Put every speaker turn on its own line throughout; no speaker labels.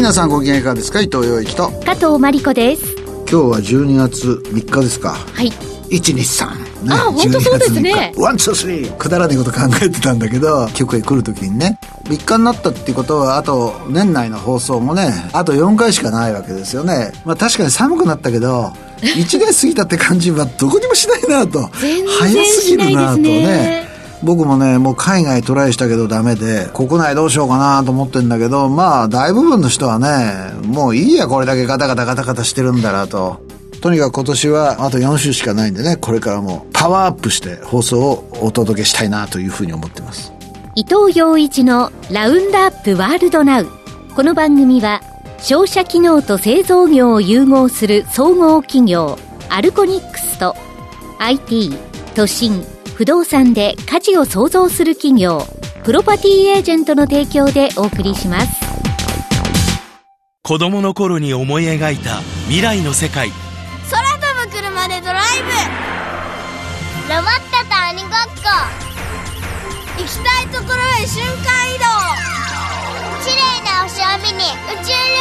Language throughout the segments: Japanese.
皆さんご機嫌いかがですか？伊藤洋一と。
加藤真理子です。
今日は12月3日ですか？
はい。
123、
ね、あ本当そうですね。
one two three くだらないこと考えてたんだけど局へ来る時にね。3日になったっていうことはあと年内の放送もねあと4回しかないわけですよね。まあ確かに寒くなったけど 1年過ぎたって感じはどこにもしないなと。
早
すぎるなとね僕もね、もう海外トライしたけどダメで、国内どうしようかなと思ってんだけど、まあ、大部分の人はね、もういいや、これだけガタガタガタガタしてるんだなと。とにかく今年はあと4週しかないんでね、これからもパワーアップして放送をお届けしたいなというふうに思ってます。
伊藤洋一のラウンドアップワールドナウ。この番組は、商社機能と製造業を融合する総合企業、アルコニックスと、IT、都心、不動産で価値を創造する企業プロパティエージェントの提供でお送りします。
子供の頃に思い描いた未来の世界。
空飛ぶ車でドライブ。ロボットと鬼ごっこ。行きたいところへ瞬間移動。綺麗な星を見に宇宙旅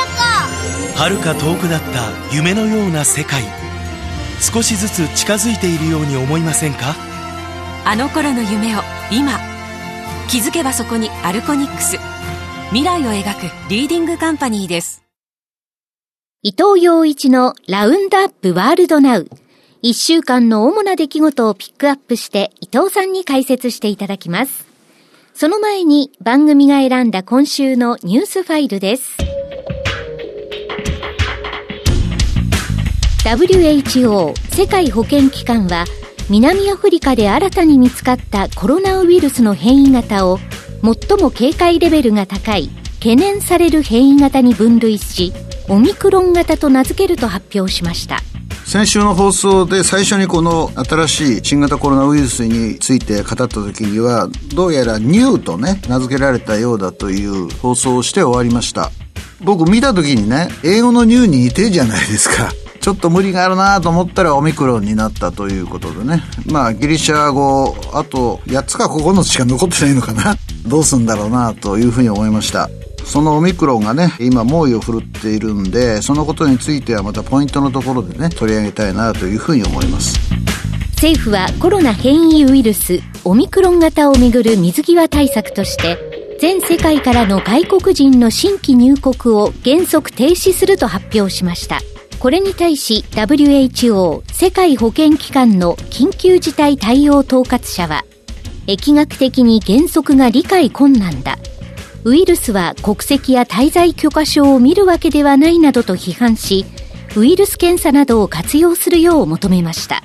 行。遥か遠くだった夢のような世界。少しずつ近づいているように思いませんか？
あの頃の夢を今気づけばそこにアルコニックス。未来を描くリーディングカンパニーです。
伊藤洋一のラウンドアップワールドナウ。一週間の主な出来事をピックアップして伊藤さんに解説していただきます。その前に番組が選んだ今週のニュースファイルです。WHO 世界保健機関は南アフリカで新たに見つかったコロナウイルスの変異型を最も警戒レベルが高い懸念される変異型に分類しオミクロン型と名付けると発表しました。
先週の放送で最初にこの新しい新型コロナウイルスについて語った時にはどうやらニューとね名付けられたようだという放送をして終わりました。僕見た時にね英語のニューに似てるじゃないですか。ちょっと無理があるなと思ったらオミクロンになったということでね。まあギリシャ語、あと8つか9つしか残ってないのかな。どうすんだろうなというふうに思いました。そのオミクロンがね、今猛威を振るっているんで、そのことについてはまたポイントのところでね、取り上げたいなというふうに思います。
政府はコロナ変異ウイルス、オミクロン型をめぐる水際対策として、全世界からの外国人の新規入国を原則停止すると発表しました。これに対し WHO 世界保健機関の緊急事態対応統括者は疫学的に原則が理解困難だ。ウイルスは国籍や滞在許可証を見るわけではないなどと批判しウイルス検査などを活用するよう求めました。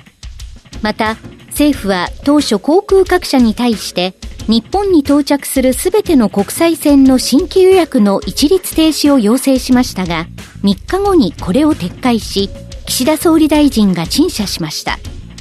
また政府は当初航空各社に対して日本に到着するすべての国際線の新規予約の一律停止を要請しましたが、3日後にこれを撤回し、岸田総理大臣が陳謝しました。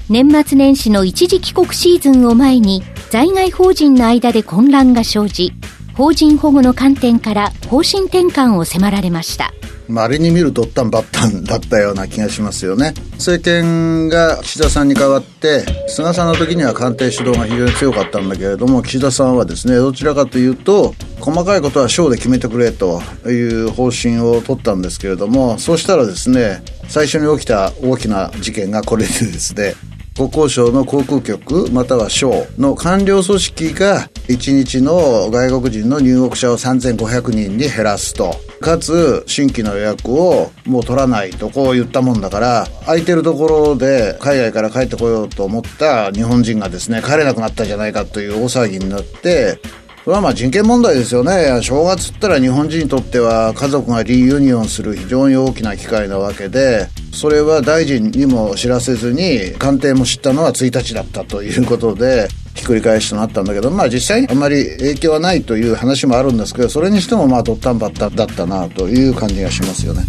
年末年始の一時帰国シーズンを前に、在外邦人の間で混乱が生じ、邦人保護の観点から方針転換を迫られました。
稀に見るドッタンバッタンだったような気がしますよね。政権が岸田さんに代わって、菅さんの時には官邸主導が非常に強かったんだけれども、岸田さんはですね、どちらかというと、細かいことは省で決めてくれという方針を取ったんですけれども、そうしたらですね、最初に起きた大きな事件がこれでですね、国交省の航空局または省の官僚組織が1日の外国人の入国者を3500人に減らすとかつ新規の予約をもう取らないとこう言ったもんだから空いてるところで海外から帰ってこようと思った日本人がですね帰れなくなったじゃないかという大騒ぎになってこれはまあ人権問題ですよね。正月ったら日本人にとっては家族がリユニオンする非常に大きな機会なわけで、それは大臣にも知らせずに、官邸も知ったのは1日だったということで、ひっくり返しとなったんだけど、まあ実際にあまり影響はないという話もあるんですけど、それにしてもまあドッタンバッタだったなという感じがしますよね。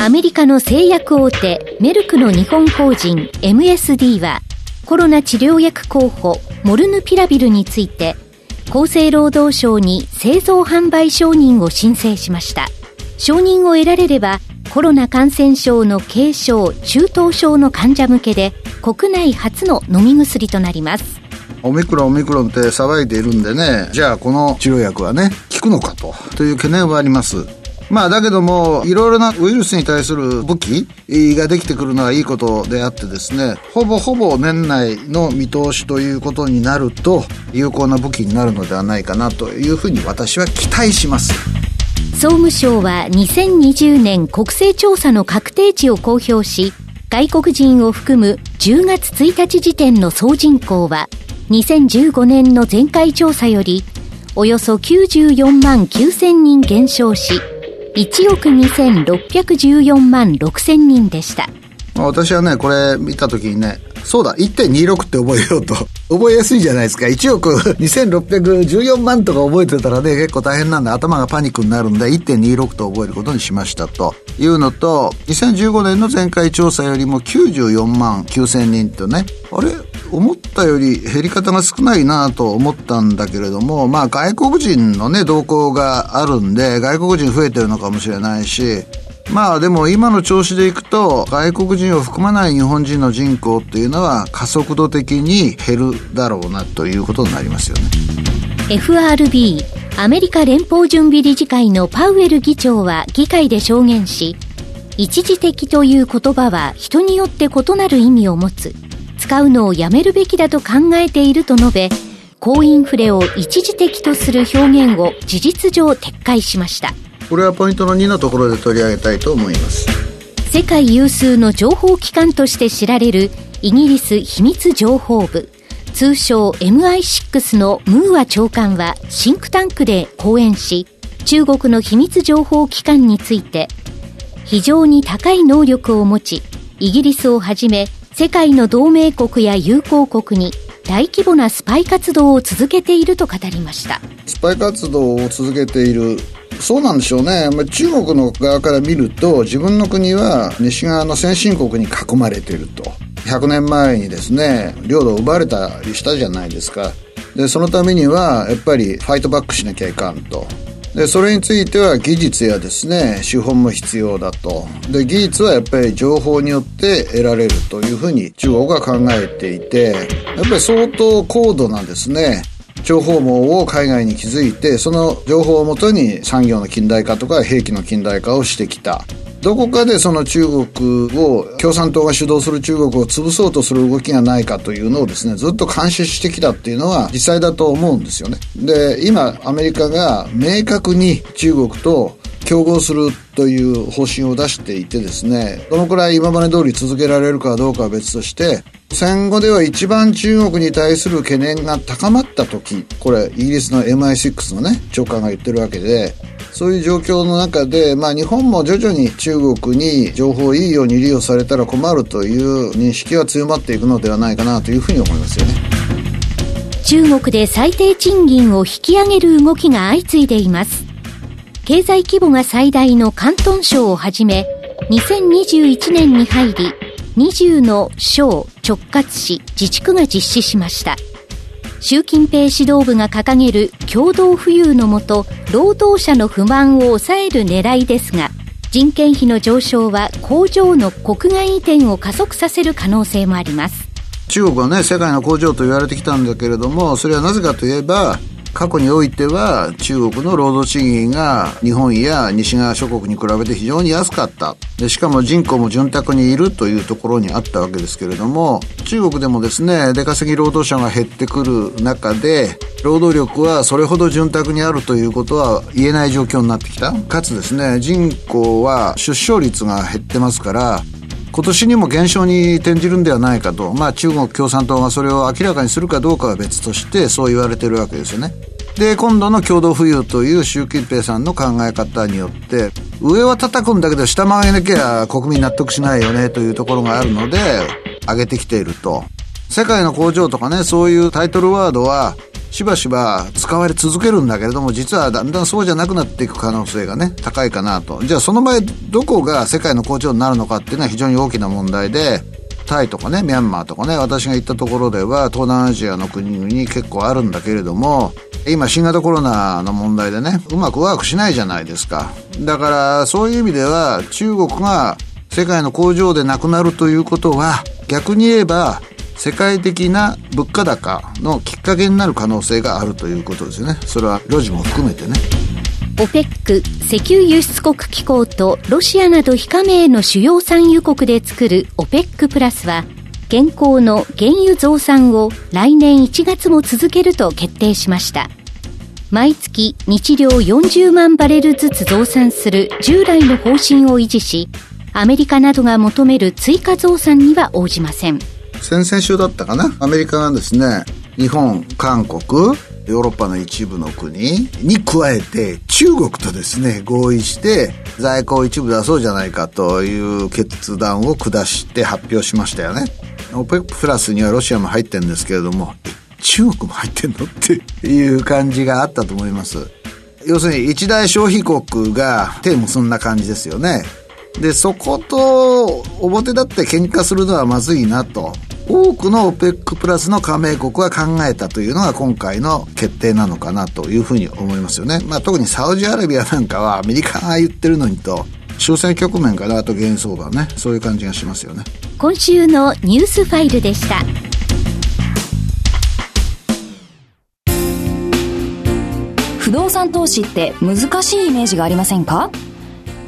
アメリカの製薬大手メルクの日本法人 MSD はコロナ治療薬候補モルヌピラビルについて厚生労働省に製造販売承認を申請しました承認を得られればコロナ感染症の軽症中等症の患者向けで国内初の飲み薬となります
オミクロンオミクロンって騒いでいるんでね。じゃあこの治療薬はね効くのかと。という懸念はあります。まあだけども、いろいろなウイルスに対する武器ができてくるのはいいことであってですね、ほぼほぼ年内の見通しということになると、有効な武器になるのではないかなというふうに私は期待します。
総務省は2020年国勢調査の確定値を公表し、外国人を含む10月1日時点の総人口は、2015年の前回調査より、およそ94万9000人減少し、1億2614万6000人でした。
私はね、これ見たときにね、そうだ、1.26って覚えようと。覚えやすいじゃないですか。1億2614万とか覚えてたらね、結構大変なんで頭がパニックになるんで、1.26と覚えることにしましたというのと、2015年の前回調査よりも94万9000人とね、あれ思ったより減り方が少ないなと思ったんだけれども、まあ外国人のね、動向があるんで、外国人増えてるのかもしれないし、まあでも今の調子でいくと外国人を含まない日本人の人口っていうのは加速度的に減るだろうなということになりますよね。
FRB アメリカ連邦準備理事会のパウエル議長は議会で証言し一時的という言葉は人によって異なる意味を持つ。使うのをやめるべきだと考えていると述べ高インフレを一時的とする表現を事実上撤回しました。
これはポイントの2のところで取り上げたいと思います。
世界有数の情報機関として知られるイギリス秘密情報部通称 MI6 のムーア長官はシンクタンクで講演し中国の秘密情報機関について非常に高い能力を持ちイギリスをはじめ世界の同盟国や友好国に大規模なスパイ活動を続けていると語りました
スパイ活動を続けているそうなんでしょうね。まあ、中国の側から見ると、自分の国は西側の先進国に囲まれていると。100年前にですね、領土を奪われたりしたじゃないですか。で、そのためには、やっぱりファイトバックしなきゃいかんと。で、それについては技術やですね、資本も必要だと。で、技術はやっぱり情報によって得られるというふうに中国が考えていて、やっぱり相当高度なですね、情報網を海外に築いて、その情報をもとに産業の近代化とか兵器の近代化をしてきた。どこかでその中国を、共産党が主導する中国を潰そうとする動きがないかというのをですね、ずっと監視してきたっていうのは実際だと思うんですよね。で、今、アメリカが明確に中国と競合するという方針を出していてですね、どのくらい今まで通り続けられるかどうかは別として、戦後では一番中国に対する懸念が高まった時、これイギリスの MI6 のね、長官が言ってるわけで、そういう状況の中で、まあ日本も徐々に中国に情報をいいように利用されたら困るという認識は強まっていくのではないかなというふうに思いますよね。
中国で最低賃金を引き上げる動きが相次いでいます。経済規模が最大の広東省をはじめ、2021年に入り、20の省、直轄市、自治区が実施しました。習近平指導部が掲げる共同富裕のもと、労働者の不満を抑える狙いですが、人件費の上昇は工場の国外移転を加速させる可能性もあります。
中国はね、世界の工場と言われてきたんだけれども、それはなぜかといえば、過去においては中国の労働賃金が日本や西側諸国に比べて非常に安かった。でしかも人口も潤沢にいるというところにあったわけですけれども中国でもですね出稼ぎ労働者が減ってくる中で労働力はそれほど潤沢にあるということは言えない状況になってきた。かつですね人口は出生率が減ってますから今年にも減少に転じるんではないかと、まあ、中国共産党がそれを明らかにするかどうかは別としてそう言われてるわけですよね。で今度の共同富裕という習近平さんの考え方によって上は叩くんだけど下回げなきゃ国民納得しないよねというところがあるので上げてきていると世界の工場とかねそういうタイトルワードはしばしば使われ続けるんだけれども、実はだんだんそうじゃなくなっていく可能性がね、高いかなと。じゃあその場合、どこが世界の工場になるのかっていうのは非常に大きな問題で、タイとかね、ミャンマーとかね、私が行ったところでは、東南アジアの国々結構あるんだけれども、今新型コロナの問題でね、うまくワークしないじゃないですか。だから、そういう意味では、中国が世界の工場でなくなるということは、逆に言えば、世界的な物価高のきっかけになる可能性があるということですよねそれは路地も含めてね
OPEC 石油輸出国機構とロシアなど非加盟の主要産油国で作る OPEC プラスは現行の原油増産を来年1月も続けると決定しました。毎月日量40万バレルずつ増産する従来の方針を維持しアメリカなどが求める追加増産には応じません。
先々週だったかな？アメリカがですね。日本韓国ヨーロッパの一部の国に加えて中国とですね合意して在庫を一部出そうじゃないかという決断を下して発表しましたよね。OPEC プラスにはロシアも入ってるんですけれども中国も入ってんのっていう感じがあったと思います。要するに一大消費国が手もそんな感じですよね。で、そこと表立って喧嘩するのはまずいなと。多くの OPEC プラスの加盟国は考えたというのが今回の決定なのかなというふうに思いますよね。まあ特にサウジアラビアなんかはアメリカが言ってるのにと、終戦局面かなと原相場ね。そういう感じがしますよね。
今週のニュースファイルでした。
不動産投資って難しいイメージがありませんか？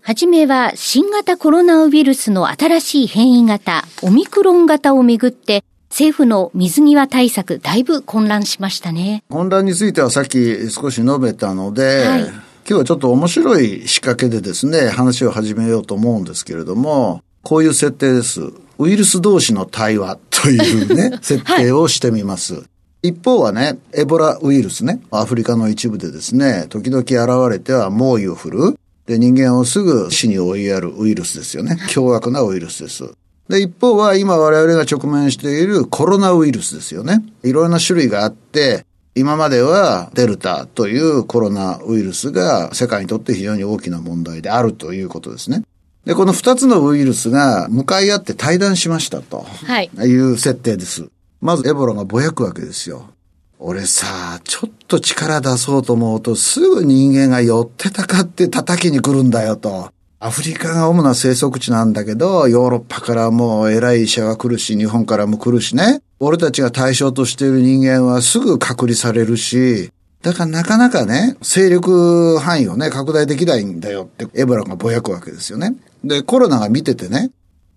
はじめは新型コロナウイルスの新しい変異型、オミクロン型をめぐって、政府の水際対策、だいぶ混乱しましたね。
混乱についてはさっき少し述べたので、はい、今日はちょっと面白い仕掛けでですね、話を始めようと思うんですけれども、こういう設定です。ウイルス同士の対話というね、設定をしてみます。はい、一方はね、エボラウイルスね、アフリカの一部でですね、時々現れては猛威を振る。で、人間をすぐ死に追いやるウイルスですよね。凶悪なウイルスです。で、一方は今我々が直面しているコロナウイルスですよね。いろんな種類があって、今まではデルタというコロナウイルスが世界にとって非常に大きな問題であるということですね。で、この二つのウイルスが向かい合って対談しましたと。はい。いう設定です。まずエボラがぼやくわけですよ。俺さ、ちょっと力出そうと思うとすぐ人間が寄ってたかって叩きに来るんだよと。アフリカが主な生息地なんだけど、ヨーロッパからもう偉い医者が来るし、日本からも来るしね。俺たちが対象としている人間はすぐ隔離されるし、だからなかなかね、勢力範囲をね、拡大できないんだよってエボラがぼやくわけですよね。で、コロナが見ててね、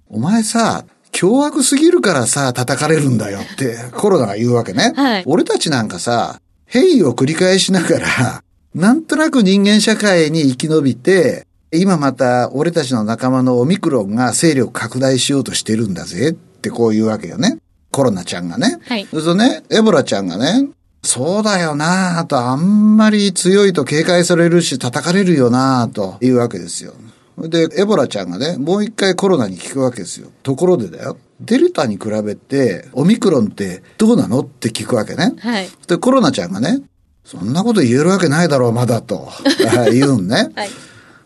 お前さ、凶悪すぎるからさ、叩かれるんだよってコロナが言うわけね。はい。俺たちなんかさ、変異を繰り返しながら、なんとなく人間社会に生き延びて、今また俺たちの仲間のオミクロンが勢力拡大しようとしてるんだぜってこう言うわけよね。コロナちゃんがね。はい。そうするとね、エボラちゃんがね、そうだよなぁと、あんまり強いと警戒されるし叩かれるよなぁというわけですよ。で、エボラちゃんがね、もう一回コロナに聞くわけですよ。ところでだよ。デルタに比べて、オミクロンってどうなの？って聞くわけね。はい。で、コロナちゃんがね、そんなこと言えるわけないだろう、まだと。言うんね。はい。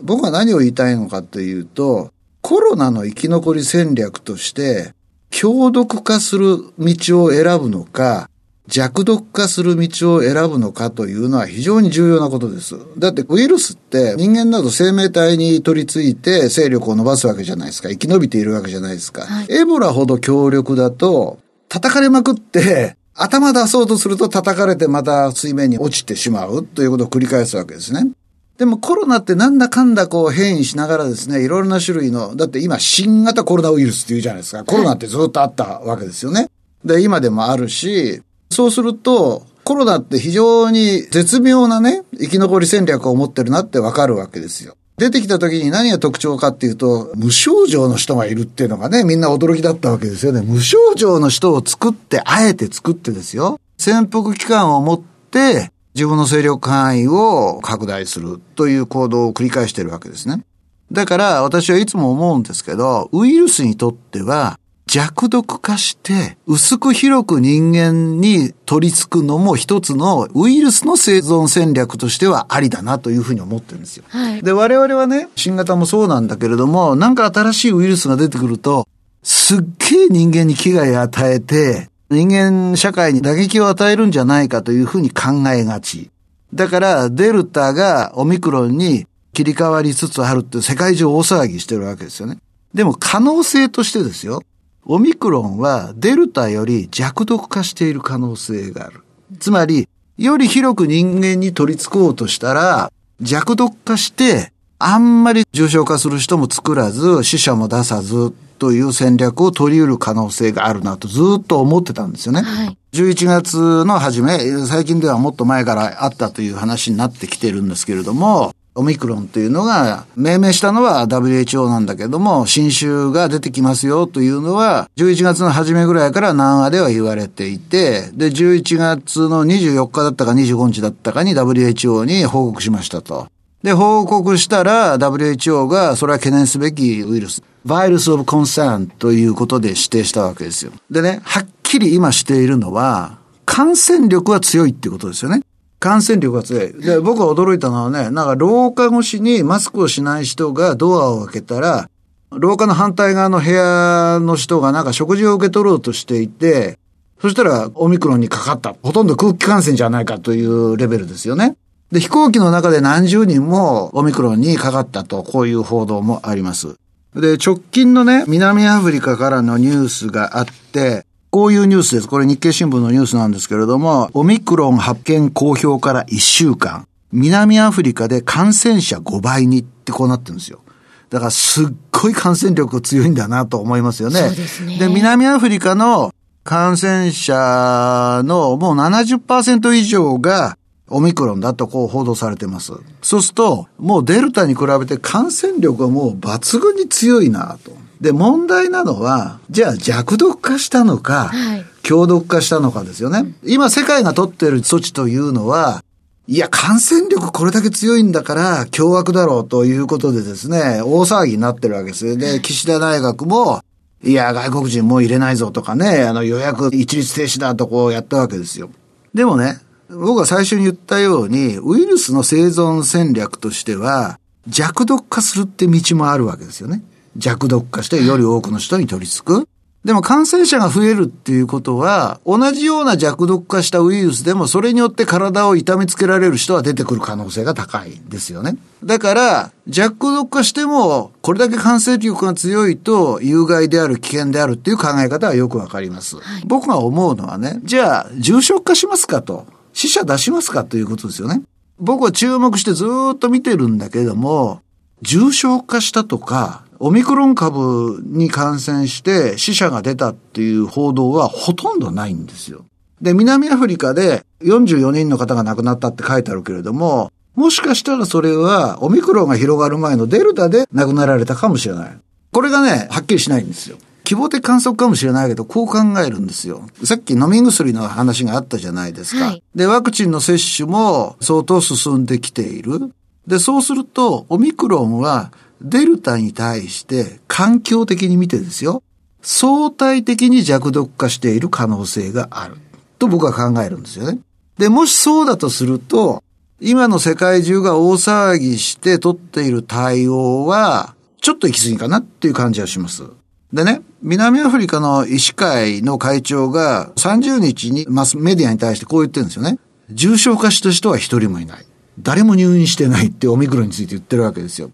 僕は何を言いたいのかというと、コロナの生き残り戦略として、強毒化する道を選ぶのか、弱毒化する道を選ぶのかというのは非常に重要なことです。だってウイルスって人間など生命体に取り付いて勢力を伸ばすわけじゃないですか。生き延びているわけじゃないですか。はい、エボラほど強力だと叩かれまくって頭出そうとすると叩かれてまた水面に落ちてしまうということを繰り返すわけですね。でもコロナってなんだかんだこう変異しながらですね、いろいろな種類の、だって今新型コロナウイルスって言うじゃないですか。コロナってずっとあったわけですよね。で、今でもあるし、そうすると、コロナって非常に絶妙なね、生き残り戦略を持ってるなってわかるわけですよ。出てきた時に何が特徴かっていうと、無症状の人がいるっていうのがね、みんな驚きだったわけですよね。無症状の人を作って、あえて作ってですよ。潜伏期間を持って、自分の勢力範囲を拡大するという行動を繰り返してるわけですね。だから私はいつも思うんですけど、ウイルスにとっては弱毒化して、薄く広く人間に取り付くのも一つのウイルスの生存戦略としてはありだなというふうに思ってるんですよ。
はい。
で、我々はね、新型もそうなんだけれども、なんか新しいウイルスが出てくると、すっげえ人間に危害を与えて、人間社会に打撃を与えるんじゃないかというふうに考えがち。だから、デルタがオミクロンに切り替わりつつあるって世界中大騒ぎしてるわけですよね。でも可能性としてですよ。オミクロンはデルタより弱毒化している可能性がある。つまり、より広く人間に取り付こうとしたら、弱毒化して、あんまり重症化する人も作らず、死者も出さずという戦略を取り得る可能性があるなとずっと思ってたんですよね。
はい。
11月の初め、最近ではもっと前からあったという話になってきてるんですけれども、オミクロンというのが、命名したのは WHO なんだけども、新種が出てきますよというのは、11月の初めぐらいから南アでは言われていて、で、11月の24日だったか25日だったかに WHO に報告しましたと。で、報告したら WHO がそれは懸念すべきウイルス、バイルスオブコンサーンということで指定したわけですよ。でね、はっきり今しているのは、感染力は強いってことですよね。感染力が強い。で、僕が驚いたのはね、なんか廊下越しにマスクをしない人がドアを開けたら、廊下の反対側の部屋の人がなんか食事を受け取ろうとしていて、そしたらオミクロンにかかった。ほとんど空気感染じゃないかというレベルですよね。で、飛行機の中で何十人もオミクロンにかかったと、こういう報道もあります。で、直近のね、南アフリカからのニュースがあって、こういうニュースです。これ日経新聞のニュースなんですけれども、オミクロン発見公表から1週間、南アフリカで感染者5倍にってこうなってるんですよ。だからすっごい感染力強いんだなと思いますよね。
ね
で、南アフリカの感染者のもう70%以上がオミクロンだとこう報道されてます。そうすると、もうデルタに比べて感染力がもう抜群に強いなと。で、問題なのは、じゃあ弱毒化したのか、
はい
強毒化したのかですよね。今世界が取っている措置というのは、いや、感染力これだけ強いんだから、凶悪だろうということでですね、大騒ぎになってるわけですよ。で、岸田大学も、いや、外国人もう入れないぞとかね、あの予約一律停止だとこうやったわけですよ。でもね、僕が最初に言ったように、ウイルスの生存戦略としては、弱毒化するって道もあるわけですよね。弱毒化してより多くの人に取り付く。でも感染者が増えるっていうことは、同じような弱毒化したウイルスでもそれによって体を痛めつけられる人は出てくる可能性が高いですよね。だから、弱毒化しても、これだけ感染力が強いと有害である、危険であるっていう考え方はよくわかります。僕が思うのはね、じゃあ、重症化しますかと。死者出しますかということですよね。僕は注目してずーっと見てるんだけども、重症化したとか、オミクロン株に感染して死者が出たっていう報道はほとんどないんですよ。で、南アフリカで44人の方が亡くなったって書いてあるけれども、もしかしたらそれはオミクロンが広がる前のデルタで亡くなられたかもしれない。これがね、はっきりしないんですよ。希望的観測かもしれないけど、こう考えるんですよ。さっき飲み薬の話があったじゃないですか。
はい
で、ワクチンの接種も相当進んできている。で、そうすると、オミクロンはデルタに対して環境的に見てですよ、相対的に弱毒化している可能性がある。と僕は考えるんですよね。で、もしそうだとすると、今の世界中が大騒ぎして取っている対応は、ちょっと行き過ぎかなっていう感じはします。でね、南アフリカの医師会の会長が30日にマスメディアに対してこう言ってるんですよね。重症化した人は一人もいない。誰も入院してないってオミクロンについて言ってるわけですよ。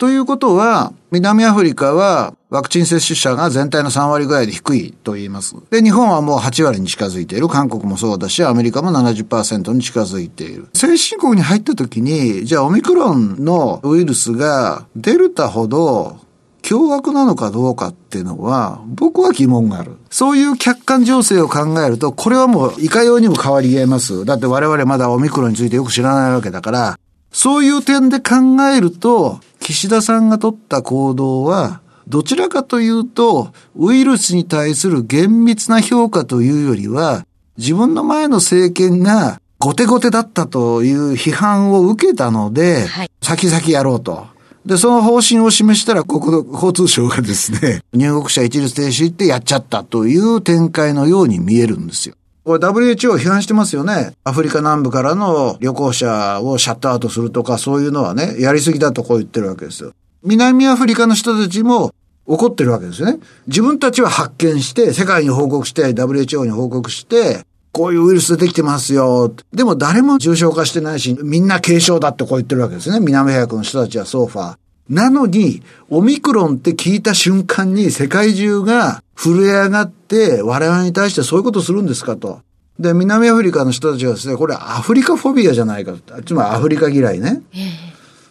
ということは、南アフリカはワクチン接種者が全体の3割ぐらいで低いと言います。で、日本はもう8割に近づいている。韓国もそうだし、アメリカも70%に近づいている。先進国に入った時に、じゃあオミクロンのウイルスがデルタほど凶悪なのかどうかっていうのは、僕は疑問がある。そういう客観情勢を考えると、これはもういかようにも変わり得ます。だって我々まだオミクロンについてよく知らないわけだから、そういう点で考えると、岸田さんが取った行動は、どちらかというと、ウイルスに対する厳密な評価というよりは、自分の前の政権が後手後手だったという批判を受けたので、
はい
先々やろうと。で、その方針を示したら国土交通省がですね、入国者一律停止ってやっちゃったという展開のように見えるんですよ。これ WHO 批判してますよね。アフリカ南部からの旅行者をシャットアウトするとかそういうのはね、やりすぎだとこう言ってるわけですよ。南アフリカの人たちも怒ってるわけですよね。自分たちは発見して、世界に報告して、WHO に報告して、こういうウイルス出てきてますよ。でも誰も重症化してないし、みんな軽症だってこう言ってるわけですね。南アフリカの人たちはソーファー。なのに、オミクロンって聞いた瞬間に世界中が震え上がって我々に対してそういうことするんですかと。で、南アフリカの人たちはですね、これアフリカフォビアじゃないかと。つまりアフリカ嫌いね。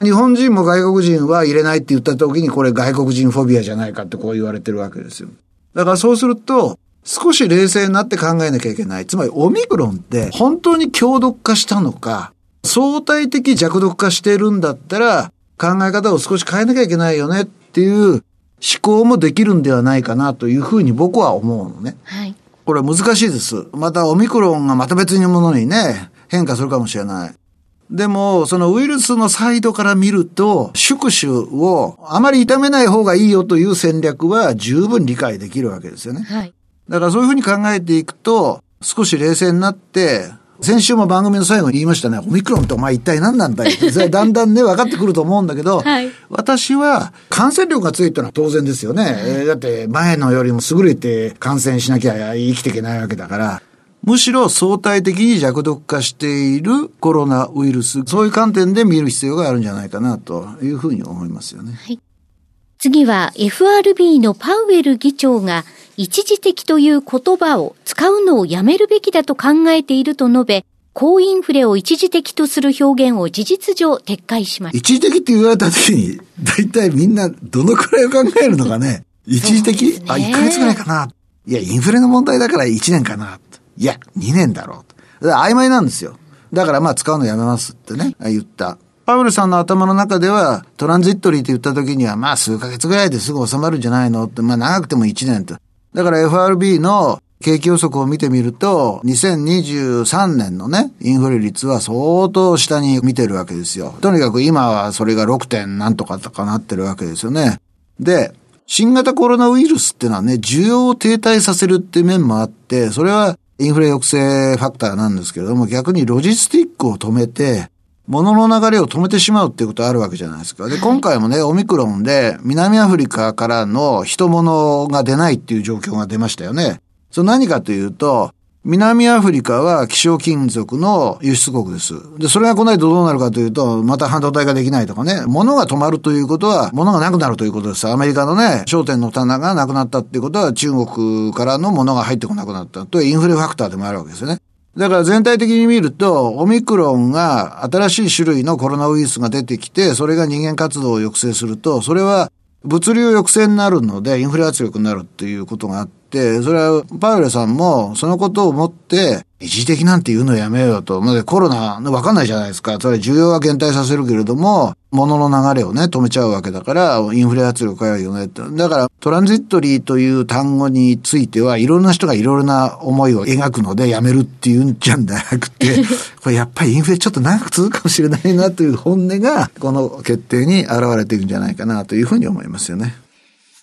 日本人も外国人は入れないって言った時にこれ外国人フォビアじゃないかってこう言われてるわけですよ。だからそうすると、少し冷静になって考えなきゃいけない。つまりオミクロンって本当に強毒化したのか、相対的弱毒化してるんだったら考え方を少し変えなきゃいけないよねっていう思考もできるんではないかなというふうに僕は思うのね。はい。これは難しいです。またオミクロンがまた別にものにね、変化するかもしれない。でも、そのウイルスのサイドから見ると、宿主をあまり痛めない方がいいよという戦略は十分理解できるわけですよね。はい。だからそういうふうに考えていくと、少し冷静になって、先週も番組の最後に言いましたね、オミクロンってお前一体何なんだよ。だんだんね、分かってくると思うんだけど、はい、私は感染力が強いってのは当然ですよね。はい、だって前のよりも優れて感染しなきゃ生きていけないわけだから、むしろ相対的に弱毒化しているコロナウイルス、そういう観点で見る必要があるんじゃないかなというふうに思いますよね。はい、
次は FRB のパウエル議長が一時的という言葉を使うのをやめるべきだと考えていると述べ、高インフレを一時的とする表現を事実上撤回しました。
一時的って言われた時に、大体みんなどのくらいを考えるのかね？一時的、ね、あ、1ヶ月ぐらいかな。いや、インフレの問題だから1年かな。いや、2年だろう。曖昧なんですよ。だからまあ使うのやめますってね、言った。パウルさんの頭の中では、トランジットリーって言った時には、まあ数ヶ月ぐらいですぐ収まるんじゃないのって、まあ長くても1年と。だから FRB の景気予測を見てみると、2023年のね、インフレ率は相当下に見てるわけですよ。とにかく今はそれが 6. 点なんとかとかなってるわけですよね。で、新型コロナウイルスってのはね、需要を停滞させるって面もあって、それはインフレ抑制ファクターなんですけれども、逆にロジスティックを止めて、物の流れを止めてしまうっていうことあるわけじゃないですか。で、今回もね、オミクロンで南アフリカからの人物が出ないっていう状況が出ましたよね。それ何かというと、南アフリカは希少金属の輸出国です。で、それが来ないとどうなるかというと、また半導体ができないとかね、物が止まるということは、物がなくなるということです。アメリカのね、商店の棚がなくなったっていうことは、中国からの物が入ってこなくなったというインフレファクターでもあるわけですよね。だから全体的に見ると、オミクロンが新しい種類のコロナウイルスが出てきて、それが人間活動を抑制すると、それは物流抑制になるので、インフレ圧力になるっていうことがあっ、それはパウエルさんもそのことを思って、一時的なんて言うのやめようと。まだコロナ、わかんないじゃないですか。それ需要は減退させるけれども、物の流れをね、止めちゃうわけだから、インフレ圧力があるよねって。だから、トランジットリーという単語については、いろんな人がいろいろな思いを描くので、やめるっていうんじゃなくて、これやっぱりインフレちょっと長く続くかもしれないなという本音が、この決定に現れているんじゃないかなというふうに思いますよね。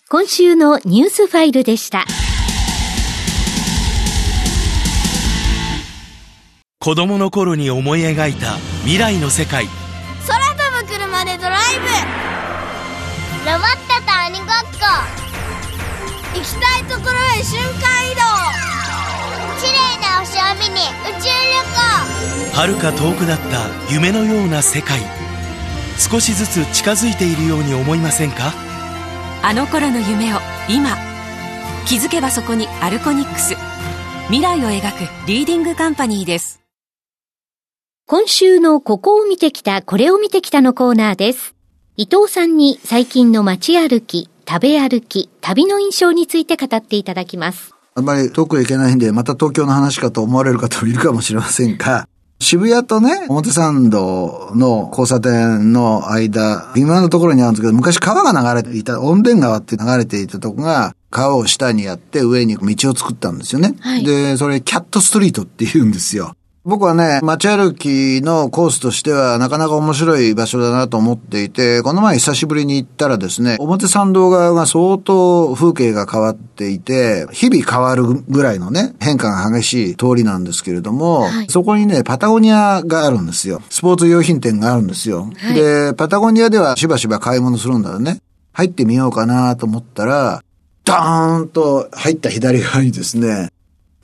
今週のニュースファイルでした。
子供の頃に思い描いた未来の世界。
空飛ぶ車でドライブ。ロボットと鬼ごっこ。行きたいところへ瞬間移動。綺麗な星を見に宇宙旅
行。遥か遠くだった夢のような世界。少しずつ近づいているように思いませんか？
あの頃の夢を今。気づけばそこにアルコニックス。未来を描くリーディングカンパニーです
今週のここを見てきた、これを見てきたのコーナーです。伊藤さんに最近の街歩き、食べ歩き、旅の印象について語っていただきます。
あんまり遠くへ行けないんで、また東京の話かと思われる方もいるかもしれませんが、渋谷とね、表参道の交差点の間、微妙なところにあるんですけど、昔川が流れていた、温田川って流れていたとこが、川を下にやって上に道を作ったんですよね。はい、で、それキャットストリートって言うんですよ。僕はね、街歩きのコースとしてはなかなか面白い場所だなと思っていて、この前久しぶりに行ったらですね、表参道側が相当風景が変わっていて、日々変わるぐらいのね、変化が激しい通りなんですけれども、はい、そこにね、パタゴニアがあるんですよ。スポーツ用品店があるんですよ。はい、で、パタゴニアではしばしば買い物するんだよね。入ってみようかなと思ったら、ドーンと入った左側にですね、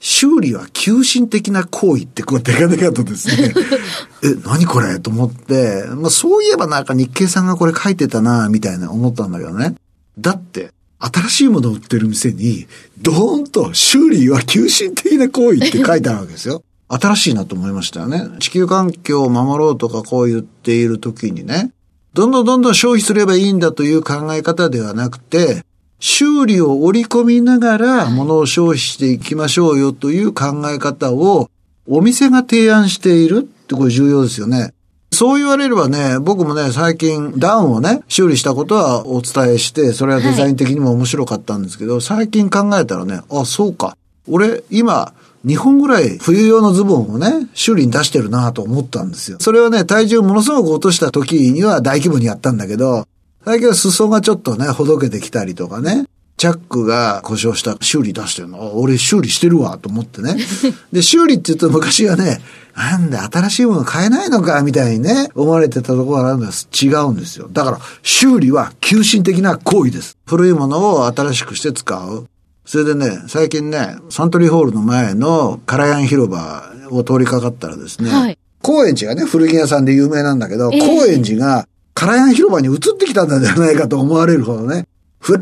修理は急進的な行為ってこうデカデカとですね、え、何これと思って、まあそういえばなんか日経さんがこれ書いてたな、みたいな思ったんだけどね。だって、新しいものを売ってる店に、ドーンと修理は急進的な行為って書いてあるわけですよ。新しいなと思いましたよね。地球環境を守ろうとかこう言っている時にね、どんどんどんどん消費すればいいんだという考え方ではなくて、修理を織り込みながら物を消費していきましょうよという考え方をお店が提案しているってこれ重要ですよね。そう言われればね、僕もね、最近ダウンをね、修理したことはお伝えして、それはデザイン的にも面白かったんですけど、はい、最近考えたらね、あ、そうか。俺、今、2本ぐらい冬用のズボンをね、修理に出してるなと思ったんですよ。それはね、体重ものすごく落とした時には大規模にやったんだけど、最近は裾がちょっとね、ほどけてきたりとかね。チャックが故障した修理出してるの。俺修理してるわと思ってね。で、修理って言うと昔はね、なんで新しいもの買えないのかみたいにね、思われてたところがあるんです。違うんですよ。だから、修理は急進的な行為です。古いものを新しくして使う。それでね、最近ね、サントリーホールの前のカラヤン広場を通りかかったらですね、はい、高円寺がね、古着屋さんで有名なんだけど、えー、高円寺がカラヤン広場に移ってきたんじゃないかと思われるほどね、古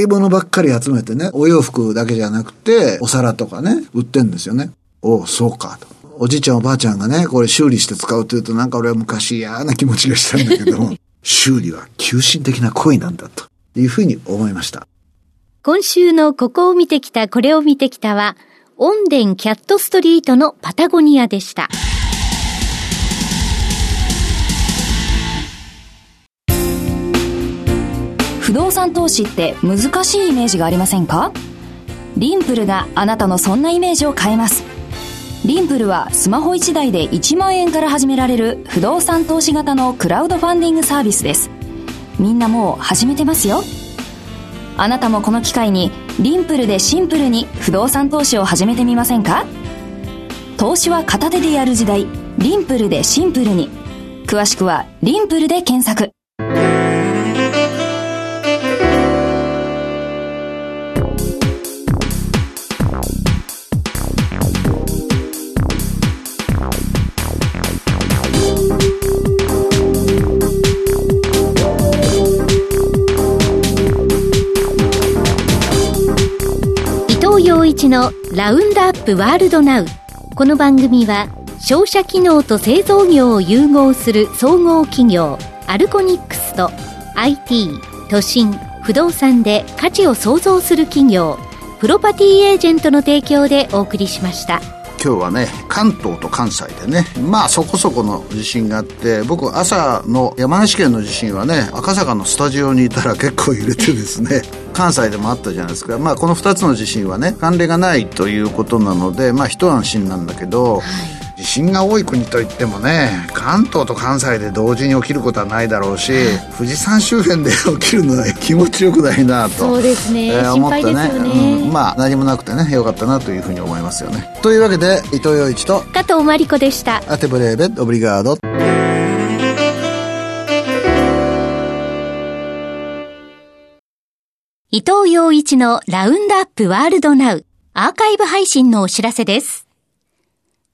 いものばっかり集めてね、お洋服だけじゃなくて、お皿とかね、売ってんですよね。おそうかと。おじいちゃんおばあちゃんがね、これ修理して使うというとなんか俺は昔嫌な気持ちがしたんだけども、修理は急進的な行為なんだというふうに思いました。
今週のここを見てきた、これを見てきたは、オンデンキャットストリートのパタゴニアでした。
不動産投資って難しいイメージがありませんか？リンプルがあなたのそんなイメージを変えます。リンプルはスマホ1台で1万円から始められる不動産投資型のクラウドファンディングサービスです。みんなもう始めてますよ。あなたもこの機会にリンプルでシンプルに不動産投資を始めてみませんか？投資は片手でやる時代、リンプルでシンプルに。詳しくはリンプルで検索。
一のラウンドアップワールドナウ。この番組は商社機能と製造業を融合する総合企業アルコニックスと IT、都心、不動産で価値を創造する企業プロパティエージェントの提供でお送りしました。
今日はね関東と関西でねまあそこそこの地震があって僕朝の山梨県の地震はね赤坂のスタジオにいたら結構揺れてですね 関西でもあったじゃないですか。まあこの2つの地震はね関連がないということなのでまあ一安心なんだけど、はい。地震が多い国といってもね関東と関西で同時に起きることはないだろうし富士山周辺で起きるのは気持ちよくないなと。
そうですね、えー、思ってね、
ね、うん、まあ何もなくてねよかったなというふうに思いますよね。というわけで伊藤洋一と
加藤真理子でした。
アテブレーベオブリガード。
伊藤洋一のラウンドアップワールドナウアーカイブ配信のお知らせです。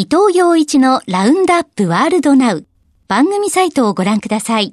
伊藤洋一のラウンドアップワールドナウ番組サイトをご覧ください。